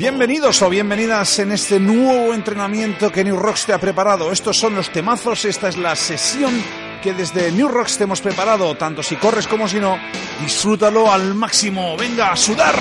Bienvenidos o bienvenidas en este nuevo entrenamiento que New Rocks te ha preparado. Estos son los temazos, esta es la sesión que desde New Rocks te hemos preparado, tanto si corres como si no. Disfrútalo al máximo, venga a sudar.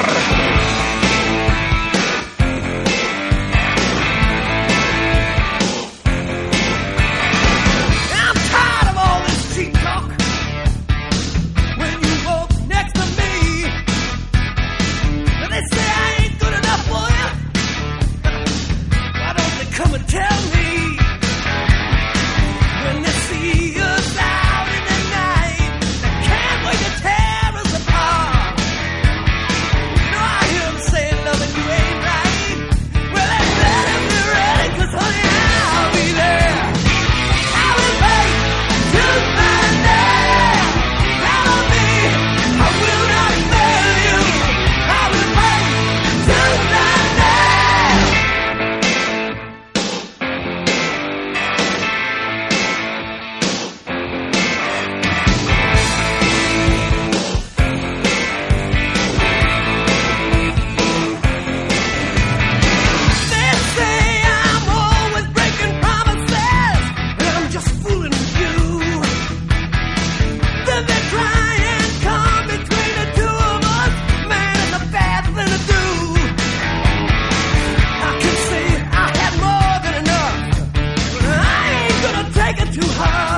too high.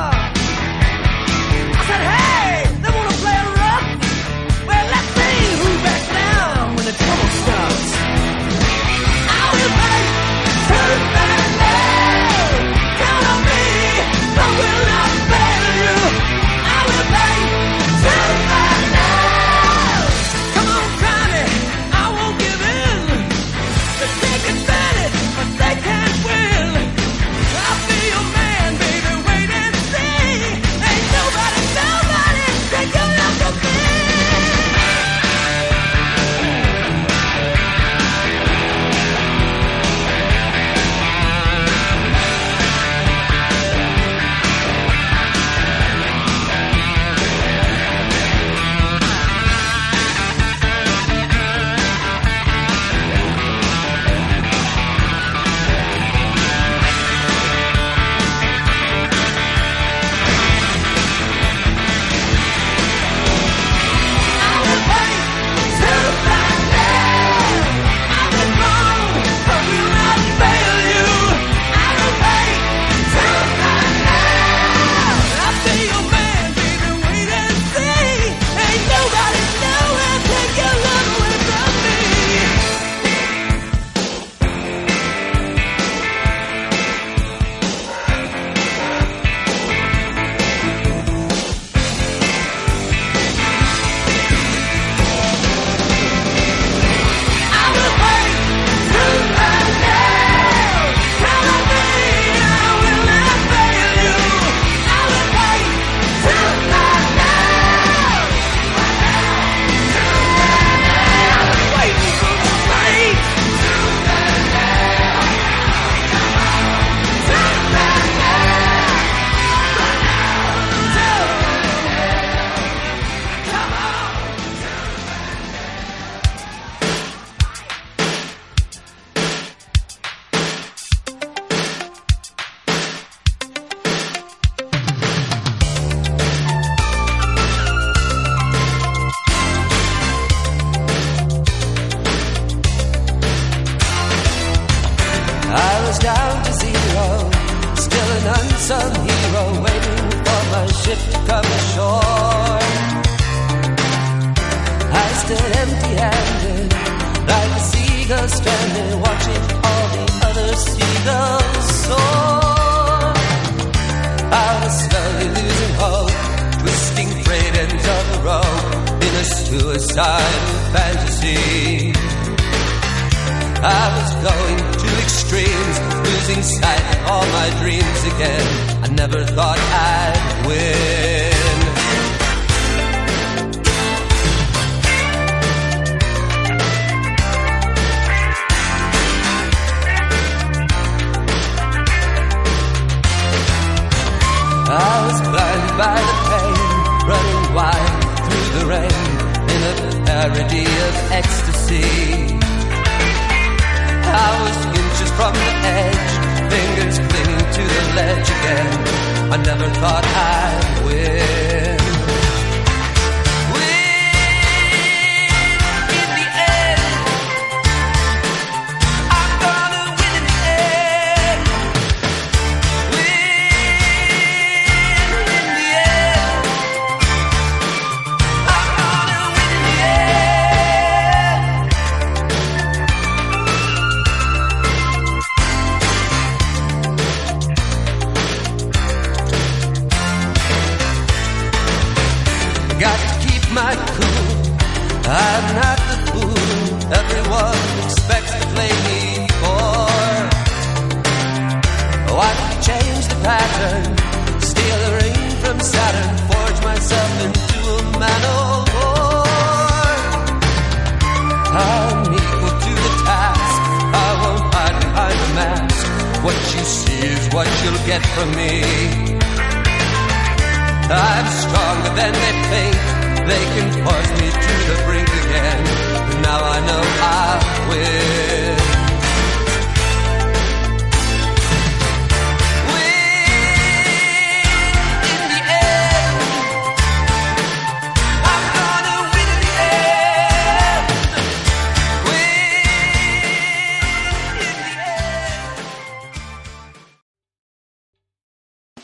Come ashore. I stood empty-handed, like a seagull stranded, watching all the other seagulls soar. I was slowly losing hope, twisting frayed ends of a rope in a suicidal fantasy. I was going to extremes, losing sight of all my dreams again. I never thought I'd win. I never thought pattern, steal a ring from Saturn, forge myself into a man of war. I'm equal to the task. I won't hide behind a mask. What you see is what you'll get from me. I'm stronger than they think. They can force me to the brink again. But now I know I will.